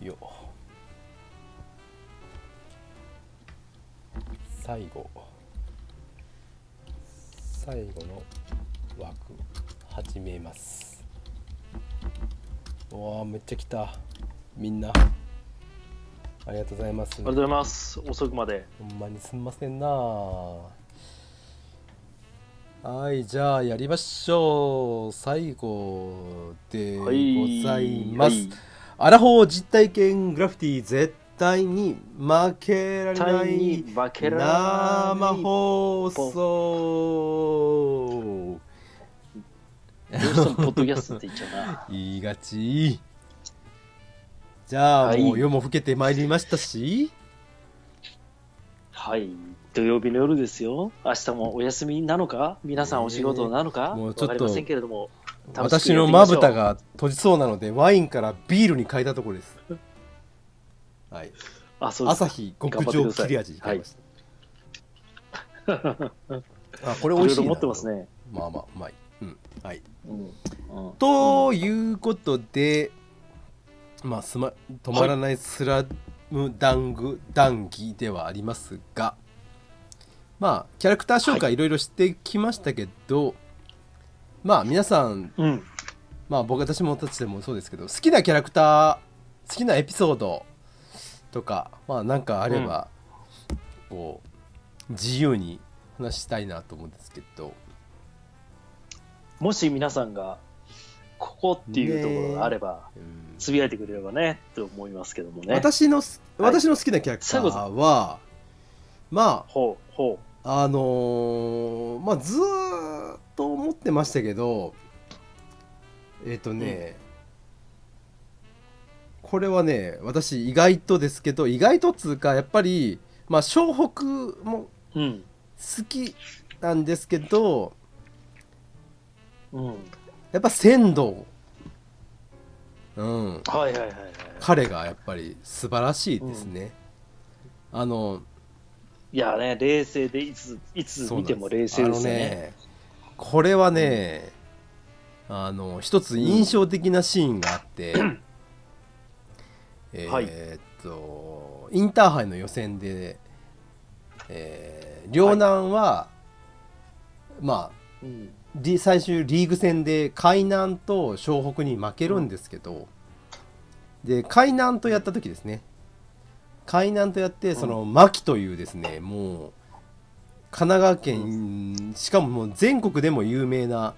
よ。最後。最後の枠始めます。うわあめっちゃ来た。みんな。ありがとうございます。ありがとうございます。遅くまで。ほんまにすんませんな。はいじゃあやりましょう。最後でございます、はいアラフォー実体験グラフィティ絶対に負けられない生放送どうしてもポッドキャストって言っちゃうな。言いがちじゃあ、はいもう夜も更けてまいりましたしはい。土曜日の夜ですよ。明日もお休みなのか？皆さんお仕事なのか？もうちょっとわかりませんけれども。私のまぶた。が閉じそうなのでワインからビールに変えたところです。はい。あ、そうです朝日極上切れ味に変えました、あこれ美味しい持ってますね。まあまあうまい。うん。はい。うん。うん。ということで、まあすま止まらないスラムダング談義ではありますがまあキャラクター紹介いろいろしてきましたけど、まあ皆さんうん。まあ僕私もたちでもそうですけど好きなキャラクター好きなエピソードとかまあなんかあれば、こう自由に話したいなと思うんですけど。もし皆さんが、ここっていうところがあれば、うんつぶやいてくれればね、と思いますけどもね。私のす私の好きなキャラクター最後は、まほう、ほああのーまあずー思ってましたけどえっ、とね、これはね私意外とですけど意外とっつうかやっぱりまあ湘北もう。うん。好きなんですけどうん。やっぱ仙道うんはいはいはいはい。彼がやっぱり素晴らしいですね、あのいやね、冷静で、いつ、いつ見ても冷静ですよね。これはね、あの一つ印象的なシーンがあって、えはい。ーっとインターハイの予選で、えー両南は、まあうん。リ最終リーグ戦で海南と湘北に負けるんですけど、で海南とやった時ですね。海南とやってその牧というですねもう神奈川県しかももう全国でも有名な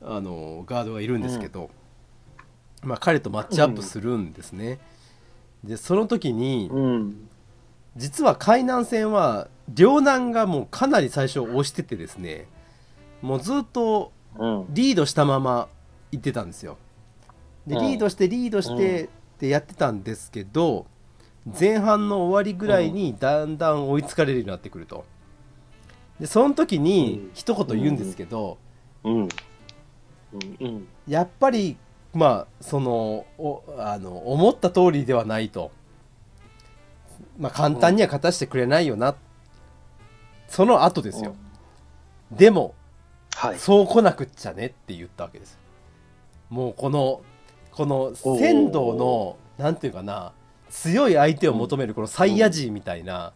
あのガードがいるんですけど、まあ、彼とマッチアップするんですね、でその時にうん。実は海南戦は両南がもうかなり最初押しててですねもうずっとうん。リードしたまま行ってたんですよ。でうん。リードしてリードしてってやってたんですけど前半の終わりぐらいにだんだん追いつかれるようになってくるとでその時に一言言うんですけどうん。やっぱりまあそのおあの思った通りではないと。まあ簡単には勝たせてくれないよな。その後ですよ。でもはい。そう来なくっちゃねって言ったわけです。もうこのこの仙道のなんていうかな強い相手を求めるこのサイヤ人みたいな、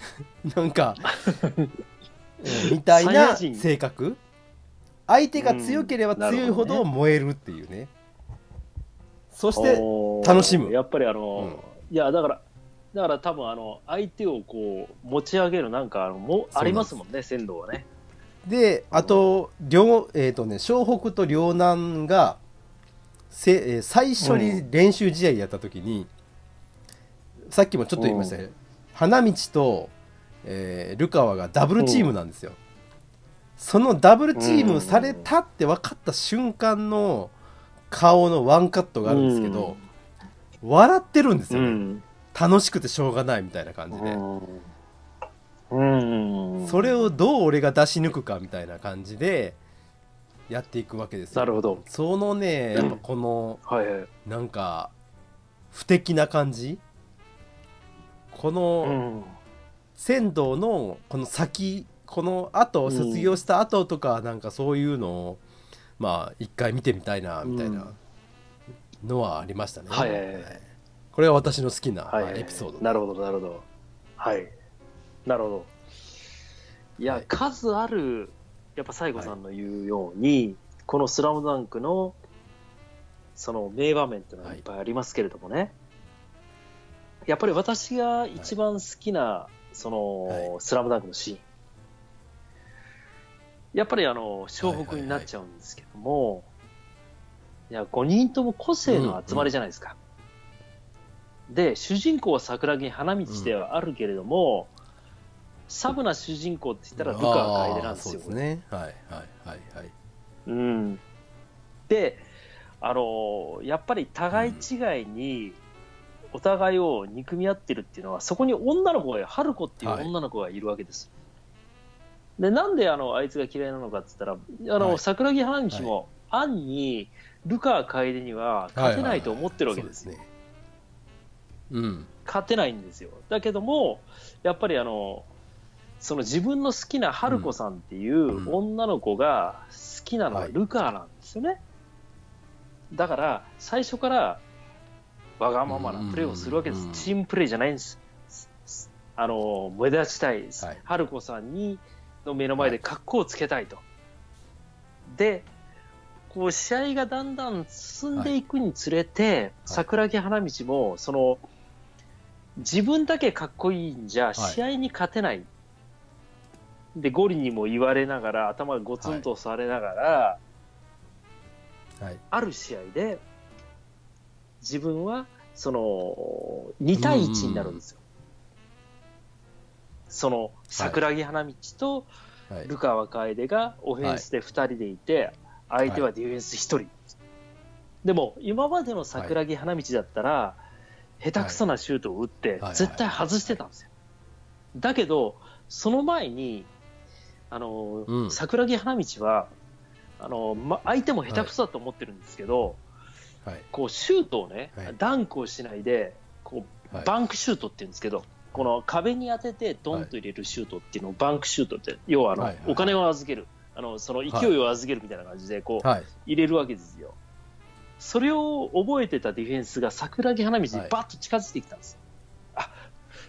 なんか、うんみたいな性格。相手が強ければ強いほど燃えるっていうね。そして楽しむ。やっぱりあの、いやだからだから多分あの相手をこう持ち上げるなんかあのもありますもんね仙道はね。であと両えっ、とね湘北と両南がせ、えー最初に練習試合やった時に、さっきもちょっと言いましたけど、花道と、えールカワがダブルチームなんですよ、そのダブルチームされたって分かった瞬間の顔のワンカットがあるんですけど、笑ってるんですよね、うん。楽しくてしょうがないみたいな感じで、うん。うん。それをどう俺が出し抜くかみたいな感じでやっていくわけですよ。なるほど。そのねやっぱこのはいはい。なんか不敵な感じ。こうのん仙道のこの先この後卒業した後とかなんかそういうのをまあ一回見てみたいなみたいなのはありましたね、はい。はいはいこれは私の好きな、はいはい。はい。エピソードなるほどなるほど。はい。なるほど。いや、はい。数あるやっぱ西郷さんの言うように、この「スラムダンクのその名場面っていうのはいっぱいありますけれどもね、やっぱり私が一番好きな、その、はい。スラムダンクのシーン。やっぱりあの湘北になっちゃうんですけども、いや5人とも個性の集まりじゃないですか、で主人公は桜木花道ではあるけれども、サブな主人公って言ったらルカワ楓なんですよ。そうですね。はいはいはいはい。うん、であのやっぱり互い違いにお互いを憎み合ってるっていうのはそこに女の子が春子っていうはい。女の子がいるわけです。でなんであのあいつが嫌いなのかって言ったらあの、はい。桜木花道も、暗にルカ楓には勝てないと思ってるわけですね。うん。勝てないんですよ。だけども、やっぱりあの、その自分の好きな春子さんっていううん。女の子が好きなのははい。ルカーなんですよね。だから、最初からわがままなプレーをするわけですうん。チームプレーじゃないんです。あの、目立ちたいです。はい春子さんに、の目の前で格好をつけたいと。で、こう試合がだんだん進んでいくにつれて、桜木花道もその自分だけかっこいいんじゃい試合に勝てない、でゴリにも言われながら頭がゴツンとされながら、はいある試合で自分はその2対1になるんですよ。その桜木花道とはい。ルカワ楓がオフェンスで2人でいて、相手はディフェンス1人、でも今までの桜木花道だったら、下手くそなシュートを打ってはい。絶対外してたんですよ、だけどその前にあの、うん。桜木花道はあの、ま、相手も下手くそだと思ってるんですけど、はいこうシュートをね、はい。ダンクをしないでこうはい。バンクシュートって言うんですけど、この壁に当ててドンと入れるシュートっていうのをバンクシュートって、要はあの、はいはい。お金を預ける、あのその勢いを預けるみたいな感じでこう、はい。入れるわけですよ。それを覚えてたディフェンスが桜木花道にバッと近づいてきたんです。あ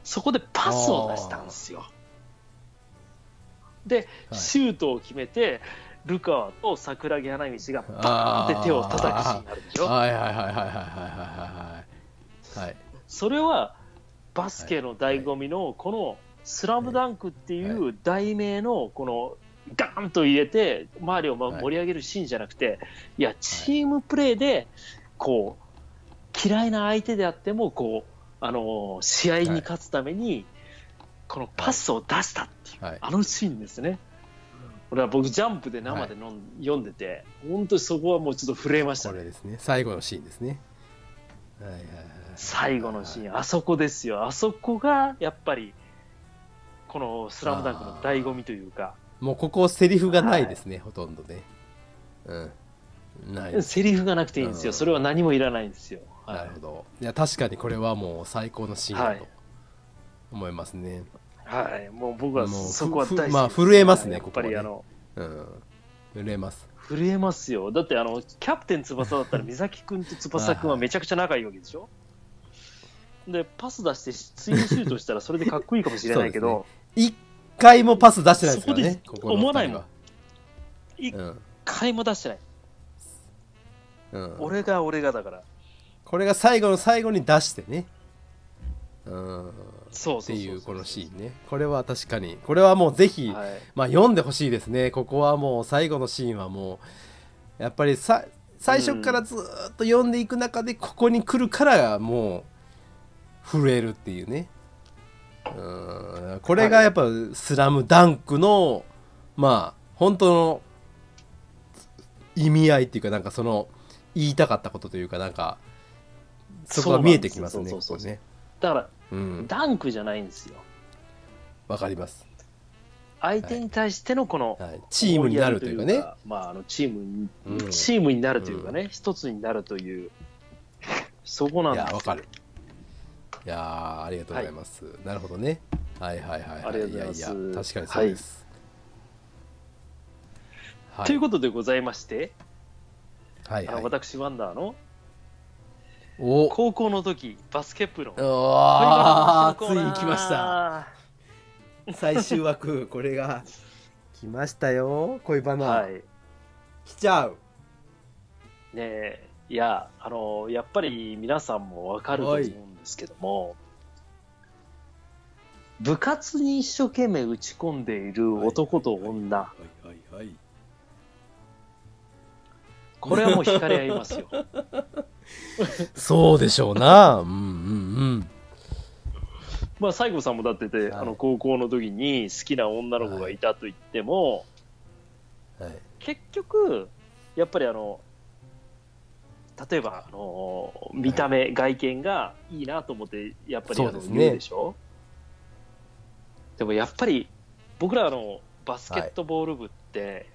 そこでパスを出したんですよ。で、はい。シュートを決めて、ルカと桜木花道がバー。ンって手を叩くシーンあるでしょ。はいはいはいはいはいはいはいそれはバスケの醍醐味のこの「スラムダンクっていう題名のこのガーンと入れて周りを盛り上げるシーンじゃなくていやチームプレーでこう嫌いな相手であってもこうあの試合に勝つためにこのパスを出したっていうあのシーンですね。これは僕ジャンプで生でのん読んでて本当にそこはもうちょっと震えましたね。これですね。最後のシーンですね。はいはいはい。最後のシーン、あそこですよ、あそこがやっぱり、このスラムダンクの醍醐味というか、もうここセリフがないですね、ほとんどね。うん。ない。セリフがなくていいんですよ、うん。それは何もいらないんですよ。はい。なるほど。いや確かにこれはもう最高のシーンだと思いますね、はい、もう僕はもうそこは大好きまあ震えますねやっぱりあこの、うん。震えます。震えますよ。だってあの、キャプテン翼だったら、美咲君と翼君はめちゃくちゃ仲いいわけでしょ？で、パス出して、ツインシュートしたらそれでかっこいいかもしれないけど、一回もパス出してないですからねそこでこ思わないもん。一うん。回も出してない。うん、俺が俺がだから。これが最後の最後に出してね。うんっていうこのシーンね。これは確かに。これはもうぜひ、はい。まあ読んでほしいですね。ここはもう最後のシーンはもうやっぱりさ最初からずーっと読んでいく中でここに来るからもう震えるっていうね。うん。これがやっぱ「スラムダンクのまあ本当の意味合いっていうかなんかその言いたかったことというかなんかそこが見えてきますね。だから、うん。ダンクじゃないんですよ。わかります、相手に対してのこの、はい、チームになるというかね。まあ、あのチームに、うん。チームになるというかね、一つになるという、そこなんです。よいやわかる。いやーありがとうございます、なるほどね。はいはいはいはい。ありがとうございます。やいや確かにそうです、はい。ということでございまして、はいはい。私、ワンダーの、お。高校の時バスケ部のあー。ついに来ました。最終枠これが。来ましたよ恋バナ、はい。来ちゃう。ねえいやあのやっぱり皆さんもわかると思うんですけども、部活に一生懸命打ち込んでいる男と女、はいはいはい。これはもう惹かれ合いますよ そうでしょうな。うんうんうん。まあ西郷さんもだってて、はい。あの高校の時に好きな女の子がいたと言っても、はい。結局やっぱりあの例えばあの見た目、外見がいいなと思ってやっぱりあのですね。でしょ？でもやっぱり僕らあのバスケットボール部って、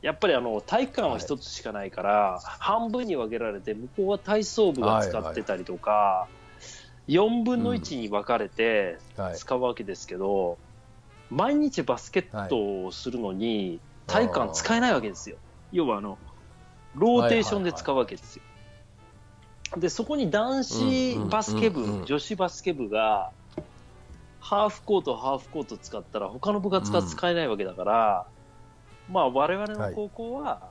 やっぱりあの体育館は一つしかないから、半分に分けられて向こうは体操部が使ってたりとか、4分の1に分かれてはい。使うわけですけど、毎日バスケットをするのに体育館使えないわけですよ。要はあのローテーションで使うわけですよ。でそこに男子バスケ部、うんうんうん。うん女子バスケ部がハーフコートハーフコート使ったら他の部活が使えないわけだから、まあ我々の高校は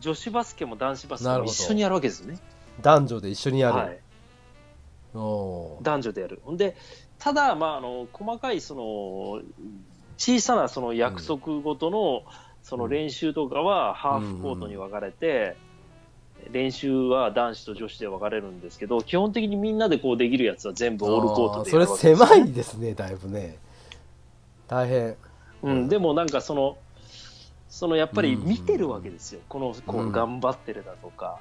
女子バスケも男子バスケなるほど。も一緒にやるわけですね。男女で一緒にやる、はい、おー。男女でやる。ほんで、ただ、まあ、あの細かいその小さなその約束ごとのその練習とかはハーフコートに分かれて、練習は男子と女子で分かれるんですけど、基本的にみんなでこうできるやつは全部オールコートでやるわけですよ狭いですねだいぶね。大変。うん、でもなんかその、そのやっぱり見てるわけですよ、この子うん。頑張ってるだとか。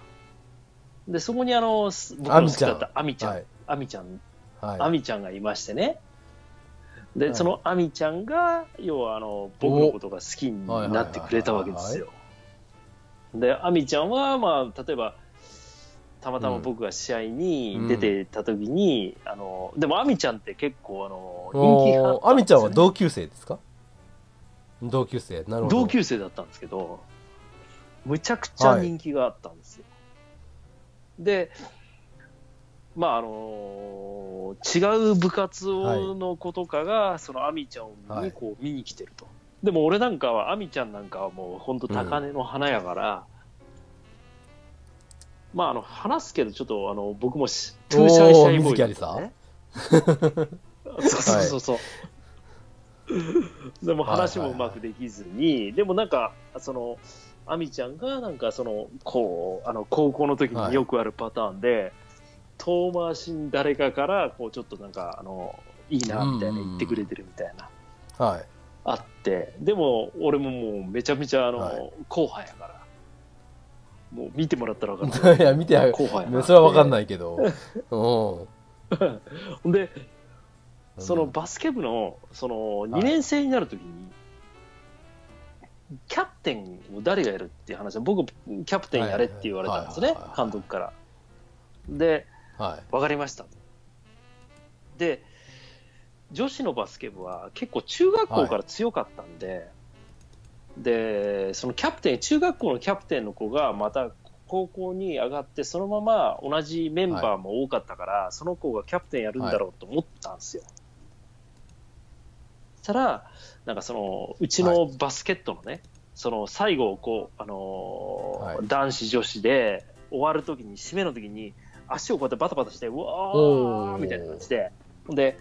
で、そこにあの、す僕の好きだったアミちゃん、はい。アミちゃん。はい。アミちゃんがいましてね。で、はい。そのアミちゃんが、要はあの、僕のことが好きになってくれたわけですよ。で、アミちゃんは、まあ、例えば、たまたま僕が試合に出てた時に、あの、でもアミちゃんって結構あの、人気があったおーアミちゃんはど同級生ですか？同級生。なるほど。同級生だったんですけど、むちゃくちゃ人気があったんですよ。で、まああの違う部活の子とかが、そのアミちゃんを見にこう見に来てると。でも俺なんかは、アミちゃんなんかはもう本当高嶺の花やから、まああの、話すけどちょっとあの、僕もし Too Shy Shy Boy ね、そうそうそうそう。でも話もうまくできずに、でもなんか、その、アミちゃんがなんかその、こう、あの、高校の時によくあるパターンで、遠回しに誰かから、こう、ちょっとなんか、あの、いいな、みたいな言ってくれてるみたいな、はい。あって、でも、俺ももうめちゃめちゃ、あの、はい。後輩やから、もう見てもらったら分かる。いや見て後輩やな。それは分かんないいけど。うん。で、そのバスケ部のその2年生になるときに、キャプテンを誰がやるっていう話は、僕、キャプテンやれって言われたんですねはいはいはい、はい監督から。で、はい分かりましたと。で、女子のバスケ部は結構中学校から強かったんで、で、そのキャプテン、中学校のキャプテンの子がまた高校に上がって、そのまま同じメンバーも多かったから、その子がキャプテンやるんだろうと思ったんですよ。そしたら、なんかその、うちのバスケットのね、その最後、こう、あのーはい。男子女子で終わるときに、締めのときに、足をこうやってバタバタして、うわおー。ーみたいな感じで、で、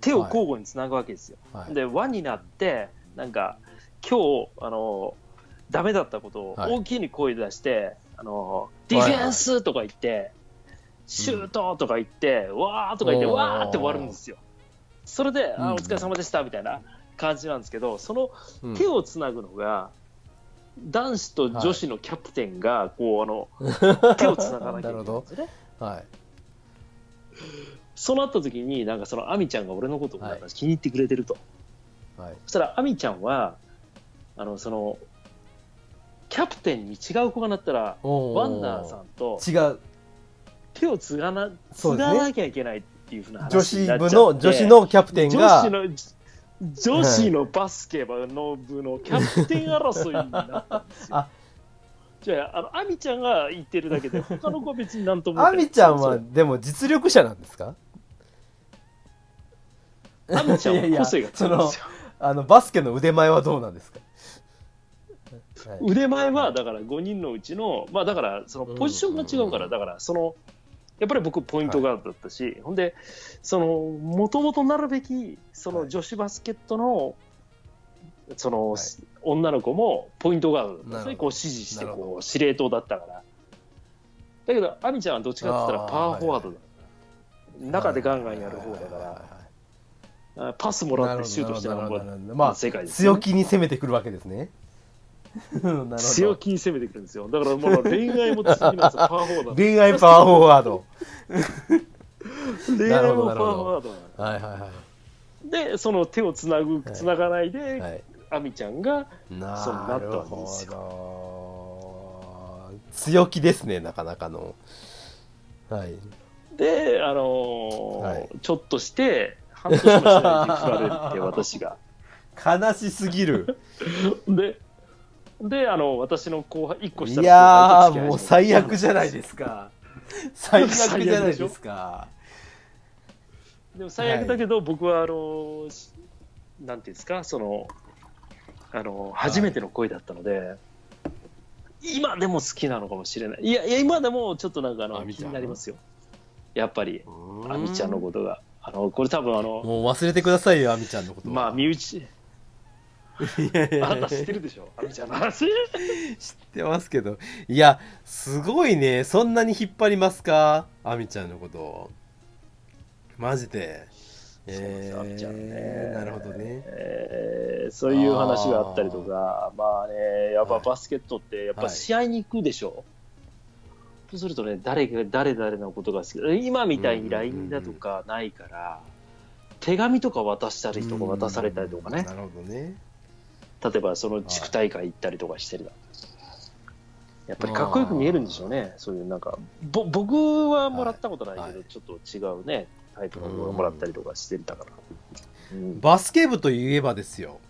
手を交互につなぐわけですよ。はい。で、輪になって、なんか、今日、あのーダメだったことをはい。大きに声出して、あのーディフェンスとか言って、シュートとか言って、わーとか言って、わーって終わるんですよ。それで、うん。あお疲れ様でしたみたいな感じなんですけど、そのうん。手をつなぐのが、男子と女子のキャプテンが、こう、あの、手をつながなきゃいけないんですよね。はい。そうなった時に、なんかそのアミちゃんが俺のことを気に入ってくれてると。はい。そしたら、アミちゃんは、あの、その、キャプテンに違う子がなったら、ワンダーさんと違う。手を継がな、継そうですね。がなきゃいけないっていうふうな女話にな子っちゃって。部の女子のキャプテン女が子の女子のバスケ部の部のキャプテン争いになったんですよ。あじゃあ、あの、アミちゃんが言ってるだけで、他の子は別になんとも。アミちゃんはでも実力者なんですか？アミちゃんは個性が強い。んですよ。あのバスケの腕前はどうなんですか、はい。腕前はだから5人のうちの、まあだからそのポジションが違うから、うん。だからその、やっぱり僕ポイントガードだったし、ほんで、その、もともとなるべき、そはい。の女子バスケットの、その、はい。女の子もポイントガードだったんこう指示して、こう司令塔だったから。だけど、アミちゃんはどっちかって言ったらパワーフォワードだ。中でガンガンやる方だから、あパスもらってシュートしてまあ強気に攻めてくるわけですね強気に攻めてくるんですよ。だからもう恋愛も強気なんですよ。パワーフォワード。恋愛パワーフォワード。恋愛もパワーフォワードはいはいはで、その手をつなぐ、はい。つながないいで、はい。アミちゃんが、なそうなったるわけですほど。強気ですねなかなかの。はい。で、あのーはい。ちょっとして、半年もしないで振られて、私が。悲しすぎる。で、で、あの、私の後輩、一個下いのやーもう最悪じゃないですか。最悪じゃないですか。でも最悪だけど、僕は、あの、しなんていうんですか、その、あの、初めての恋だったので、今でも好きなのかもしれない。いや、いや今でもちょっとなんかあの気あみちゃんになりますよ。やっぱり、あみちゃんのとことが。あの、これ多分あの、もう忘れてくださいよあみちゃんのことは。まあ、身内、あなた知ってるでしょ、あみちゃんの話。知ってますけど。いやすごいね。そんなに引っ張りますか？あみちゃんのこと。マジで。えそうなんですよあみちゃんね。ー、なるほどね。えーそういう話があったりとか、まあね、やっぱはい。バスケットって、やっぱはい。試合に行くでしょ？そうするとね、誰が、誰々のことが好き今みたいに LINE だとかないから、手紙とか渡したりとか渡されたりとかね。な、るほどね例えばその地区大会行ったりとかしてるだやっぱりかっこよく見えるんでしょうね、そういうなんか、ぼ僕はもらったことないけど、はい。はいちょっと違うね、タイプのものをもらったりとかしてたから。うん。バスケ部といえばですよ。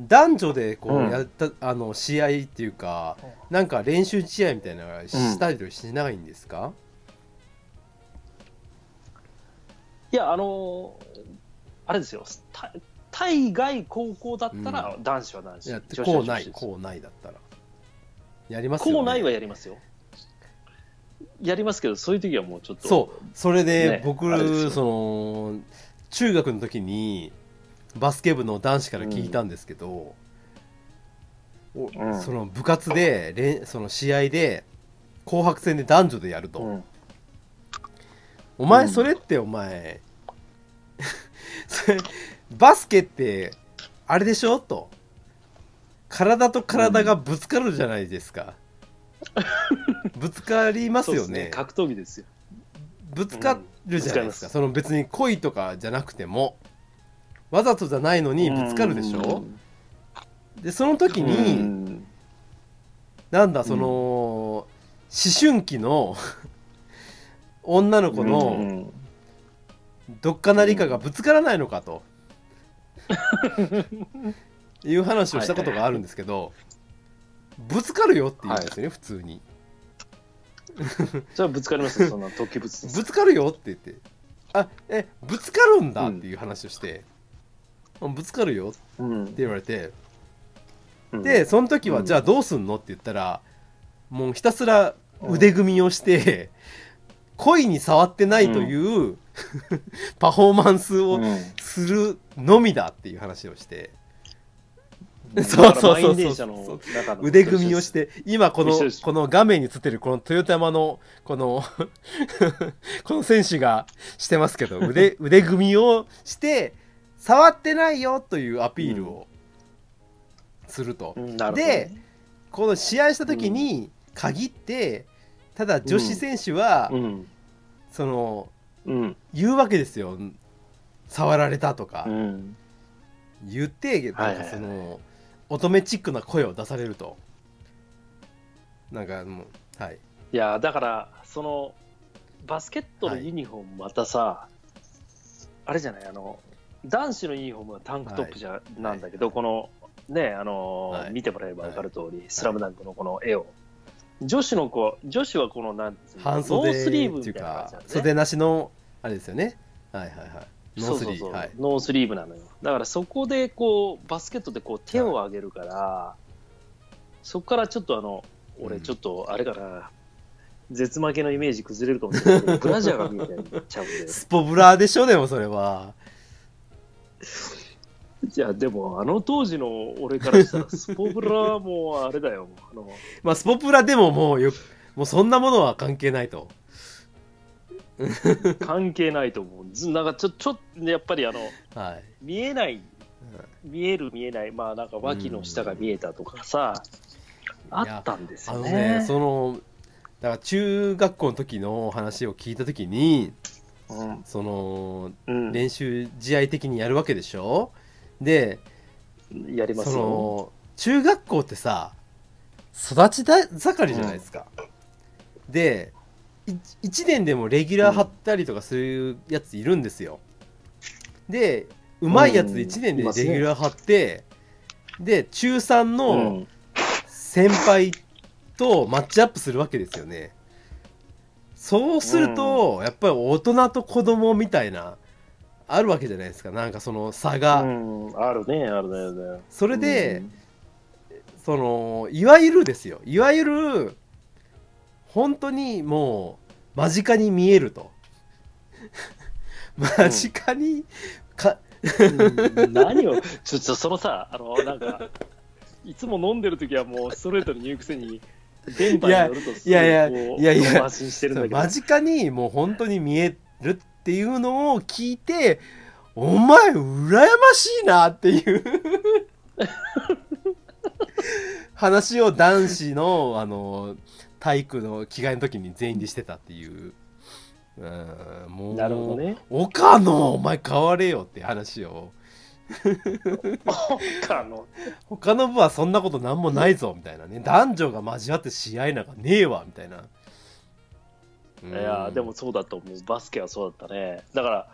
男女でこうん。うやった、あの試合っていうかなんか練習試合みたいなのしたりしないんですか、いや、あのーあれですよ、た対外高校だったら男子は男子、いや女子はこうない女子です。こうないだったら。やりますよ、ね、こうないはやりますよ。やりますけど、そういう時はもうちょっと。そう。それでね僕、あれですよ。その中学の時にバスケ部の男子から聞いたんですけど、おうん。その部活でれんその試合で紅白戦で男女でやると、うん。お前うん。それってお前 それバスケってあれでしょ？と。体と体がぶつかるじゃないですか、ぶつかりますよね。そうです格闘技ですよ。ぶつかるじゃないですか、うん。その別に恋とかじゃなくても。わざとじゃないのにぶつかるでしょ？でその時うに、ん。なんだその、思春期の女の子うのん。どっかなりかがぶつからないのかと、いう話をしたことがあるんですけど、ぶつかるよって言うんですよね、普通に。じゃあぶつかりますよ、そんな突起物。ぶつかるよって言って。あえぶつかるんだっていう話をして、ぶつかるよってうん。言われて。うん。でその時はうん。じゃあどうすんのって言ったらもうひたすら腕組みをして恋に触ってないという、パフォーマンスをうん。するのみだっていう話をして。うからそうそうそう。満員電車の中の腕組みをして今このこの画面に映ってるこのトヨタマのこの この選手がしてますけど 腕腕組みをして触ってないよというアピールをすると、うんなるでこの試合した時に限って、ただ女子選手は、うん。そのうん言うわけですよ。触られたとか。うん。言ってなんかその乙女チックな声を出されると。なんかもうはい。いやだからそのバスケットのユニフォームまたさ、あれじゃないあの男子のユニフォームはタンクトップじゃ、なんだけどこのねあの、はい。見てもらえば分かる通り、スラムダンクのこの絵を女子の子、女子はこの、なんつうの半袖ノースリーブっていうみたいな感かじなんね袖なしのあれですよね。はいはいはい。ノースリーそうそうそう。はい。ノースリーブなのよ。だからそこでこう、バスケットでこう手を上げるから、そこからちょっとあの、俺ちょっとあれかな、絶負けのイメージ崩れるかもしれないけど、ブラジャーが見えちゃうんで。スポブラでしょでもそれはいや、でもあの当時の俺からしたら、スポブラはもうあれだよ。あのまあスポブラでももうよもうそんなものは関係ないと。関係ないと思う。ずなんかちょ、ちょっと、やっぱりあの、はい。見えない、見える見えない、まあなんか脇の下が見えたとかさ、あったんですあのよね。ねそのだから中学校の時の話を聞いた時にそのうん、練習試合的にやるわけでしょ？でやりますよ。その中学校ってさ育ちだ盛りじゃないですか、で1年でもレギュラー張ったりとかするやついるんですよ。でうまいやつで1年でレギュラー張って、で中3うのん。先輩とマッチアップするわけですよね。そうすると、やっぱり大人と子供みたいなあるわけじゃないですか。なんかその差が、うん、あるね、あるねあるね。それで、そのいわゆるですよ。いわゆる本当にもう間近に見えると。間近にか、うん。何を、ちょっとそのさ、あの、なんか、いつも飲んでる時はもうストレートに言うくせに、電波に乗るとすいやいやいやいや発信してるんだけど。間近にもう本当に見えるっていうのを聞いてお前羨ましいなっていう 話を男子のあの体育の着替えの時に全員でしてたっていう。うんもうなるほどね。岡野お前変われよって話を他の、他の部はそんなことなんもないぞみたいなね男女が交わって試合なんかねえわみたいな。いや、でもそうだと思う。バスケはそうだったね。だから、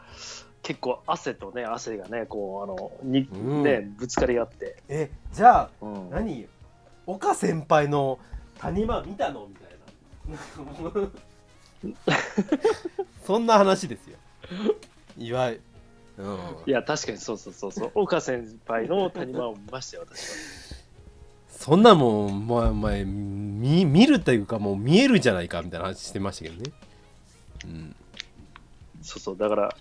結構汗とね、汗がね、こう、あの、に、うんね、ぶつかり合って。えじゃあうん何？岡先輩の谷間見たのみたいな そんな話ですよいわゆる、うん、いや、確かにそうそうそうそう。岡先輩の谷間を見ましたよ、私は。そんなもんまあまあ見見るというかもう見えるじゃないかみたいな話してましたけどね。うん。そうそう、だから、は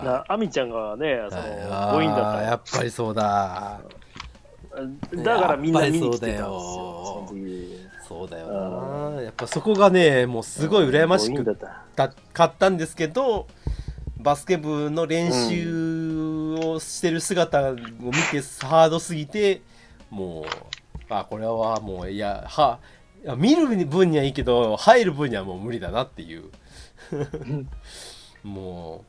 い。なアミちゃんがね、その、あ5位だっーやっぱりそうだ。た。だからみんな見に来てたん。そうだよその時。そうだよな。やっぱそこがねもうすごい羨まし5位くだった。たかったんですけどバスケ部の練習をしてる姿を見てハードすぎてもうあこれはもういやは見る分にはいいけど入る分にはもう無理だなっていう。も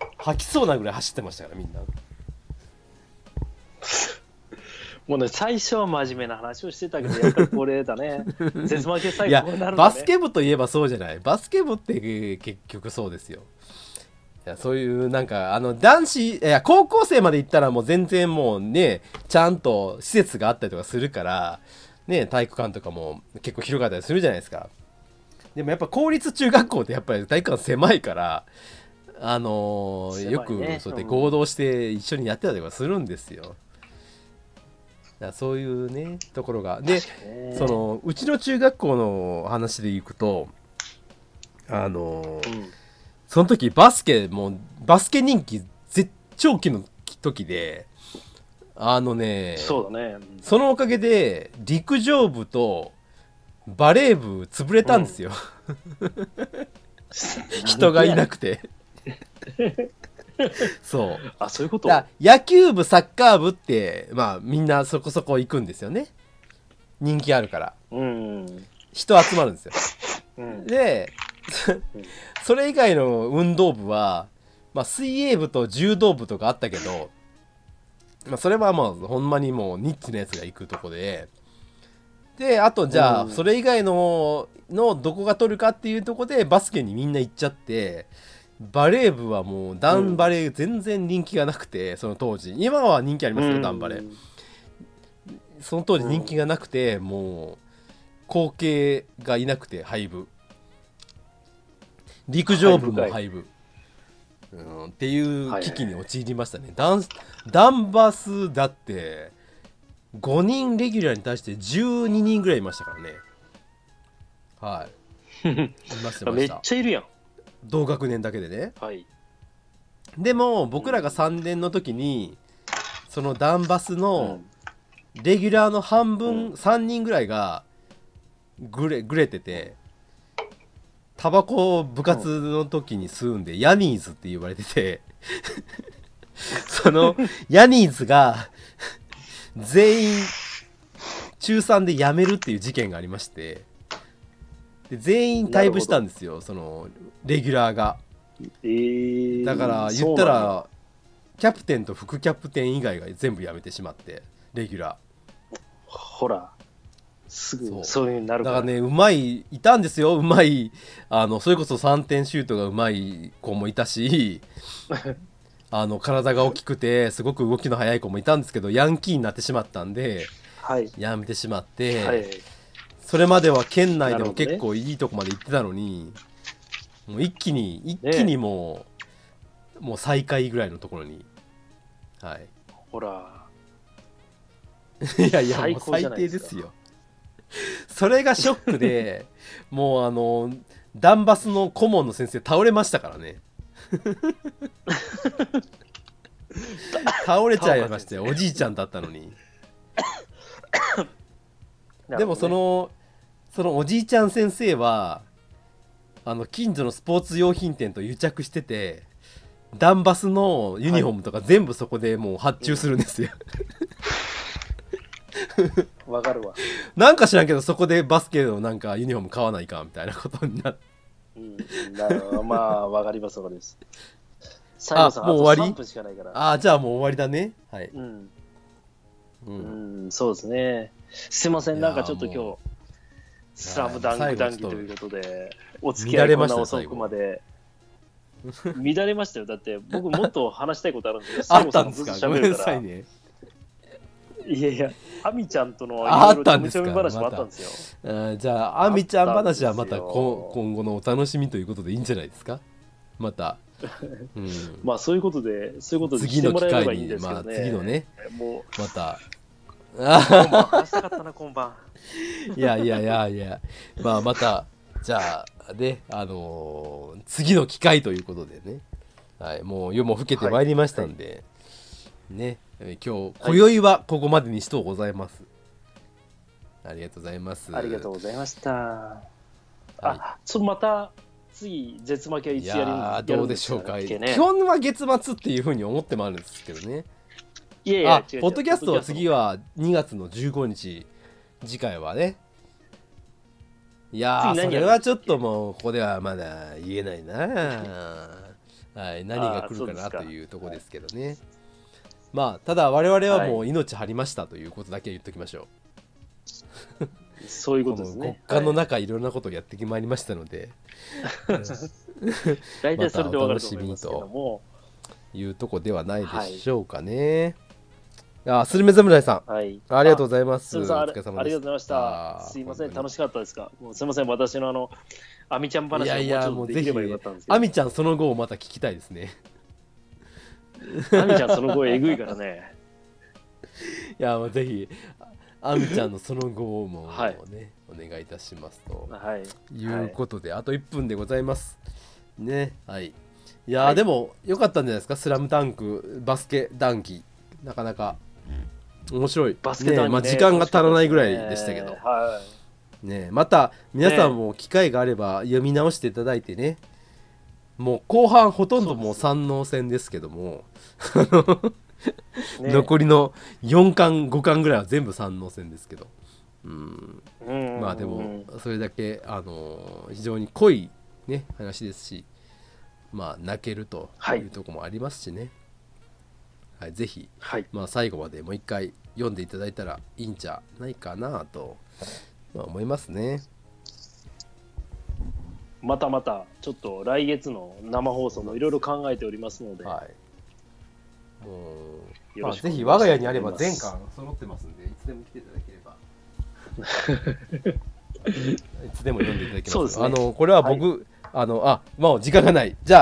う吐きそうなぐらい走ってましたからみんな。もうね、最初は真面目な話をしてたけど、やっぱりこれだね。絶負け最後こうなるね。バスケ部といえばそうじゃない？バスケ部って結局そうですよいやそういうなんかあの男子いや高校生まで行ったらもう全然もうねちゃんと施設があったりとかするからね体育館とかも結構広かったりするじゃないですか。でもやっぱ公立中学校ってやっぱり体育館狭いからあのーよくそうやってうん合同して一緒にやってたりとかするんですよ、だそういうねところが。でそ、のうちの中学校の話でいくとあのうんその時バスケもうバスケ人気絶頂期の時であのねそうだね。そのおかげで陸上部とバレー部潰れたんですよ、人がいなくて。そう。あ、そういうこと？野球部サッカー部ってまあみんなそこそこ行くんですよね。人気あるから。うん。人集まるんですよ。うん。で それ以外の運動部は、まあ、水泳部と柔道部とかあったけど、まあ、それはまあほんまにもうニッチなやつが行くとこで。であとじゃあうん。それ以外ののどこが取るかっていうとこでバスケにみんな行っちゃってバレー部はもうダンバレー全然人気がなくてその当時。今は人気ありますよダンバレー。その当時人気がなくて、もう後継がいなくて廃部陸上部も廃部、うん、っていう危機に陥りましたね、ダンダンバスだって5人レギュラーに対して12人ぐらいいましたからね。はい。いました めっちゃいるやん。同学年だけでね。はい。でも僕らが3年の時にそのダンバスうのん。レギュラーの半う分ん3人ぐらいがぐれぐれててタバコを部活の時に吸うんでヤニーズって言われてて そのヤニーズが全員中3で辞めるっていう事件がありましてで全員退部したんですよそのレギュラーが。えー、だから言ったらキャプテンと副キャプテン以外が全部辞めてしまってレギュラほら、すそうぐそういう風になるか。ーだかららねうまいいたんですようまいあのそれこそ3点シュートがうまい子もいたし あの体が大きくてすごく動きの速い子もいたんですけどヤンキーになってしまったんではい。辞めてしまって、はい。それまでは県内でも結構いいとこまで行ってたのに、もう一気に一気にもう、もう最下位ぐらいのところにはいほら、いやいや、もう最低ですすよ。それがショックで、もうあの、ダンバスの顧問の先生倒れましたからね。倒れちゃいましたよ、おじいちゃんだったのに。でもその、そのおじいちゃん先生は、あの、近所のスポーツ用品店と癒着してて、ダンバスのユニフォームとか全部そこでもう発注するんですよ。わかるわ。なんか知らんけど、そこでバスケのなんかユニフォーム買わないかみたいなことになって。うん、なるほどまあ、わかります、わかります。最後さん、もう終わり？あと3分しかないから。ああ、じゃあもう終わりだね。はい。うん、う。うんん、そうですね。すいません、なんかちょっと今いやも日、スラムダンク談義ということで、お付き合乱れいましたよ遅くまで。乱れましたよ。だって、僕もっと話したいことあるんですけど、あっったんですか？と喋るからごめんなさい。ね。いやいや、アミちゃんとのいあったんですか？ょめ話もあったんですよ。じゃあ、あみちゃん話はまた今後のお楽しみということでいいんじゃないですか？また。うん。まあ、そういうことで、そういうことでし次の機会に、いいんですけまあ。次のね、もう、また。今晩話したかったな、今晩。いやいやいやいや、まあまた、じゃあ、ね、あのー次の機会ということでね、はい、もう夜も更けてまいりましたんで、ね、えー今日、今宵はここまでにしとうございます。ありがとうございます。ありがとうございました。はいあ、そまた、次、絶負けはいついやるんやーどうでしょうか、ね基本は月末っていうふうに思ってもあるんですけどね。いやいや、ポッドキャストは次は2月の15日、次回はね。いやそれはちょっともう、ここではまだ言えないな。はい、何が来るかなというところですけどね。まあ、ただ我々はもう命張りましたということだけ言っときましょそういうう。ことですね。この極寒のはい中、いろんなことをやってきまいりましたので、大体それでわかると思いますけども、いうとこではないでしょうかね。あ、スルメ侍さん。はい。ありがとうございます。すみません、あれお疲れ様ありがとうございました。すいません、楽しかったですか？もうすみません、私のあの、アミちゃん話いやいや、がももうぜひうちょっとできればよかったんですけど、アミちゃんその後をまた聞きたいですね。アミちゃんその声えぐいからね。いや、もうぜひ、アミちゃんのその後もね、はいお願いいたしますとはい。いうことで、あと1分でございます。ね、はい。いやー、はいでも、よかったんじゃないですか、スラムダンク、バスケ談義。なかなか、面白い。バスケ団にねまあ、時間が足らないぐらいでしたけど。はい。ね、また皆さんも機会があれば読み直していただいてねもう後半ほとんどもう三能戦ですけども、ね。残りの4巻5巻ぐらいは全部三能戦ですけど。うん。うんまあでもそれだけあの非常に濃いね話ですしまあ泣けるとはい。いうところもありますしね、はい、ぜひはい。まあ、最後までもう一回読んでいただいたらいいんじゃないかなと、まあ、思いますね。またまた、ちょっと来月の生放送もいろいろ考えておりますので、はい。もう、まあぜひ我が家にあれば全巻揃ってますんで、いつでも来ていただければ。いつでも読んでいただけます。そうですね。あのこれは僕、あのあもう時間がない。じゃあ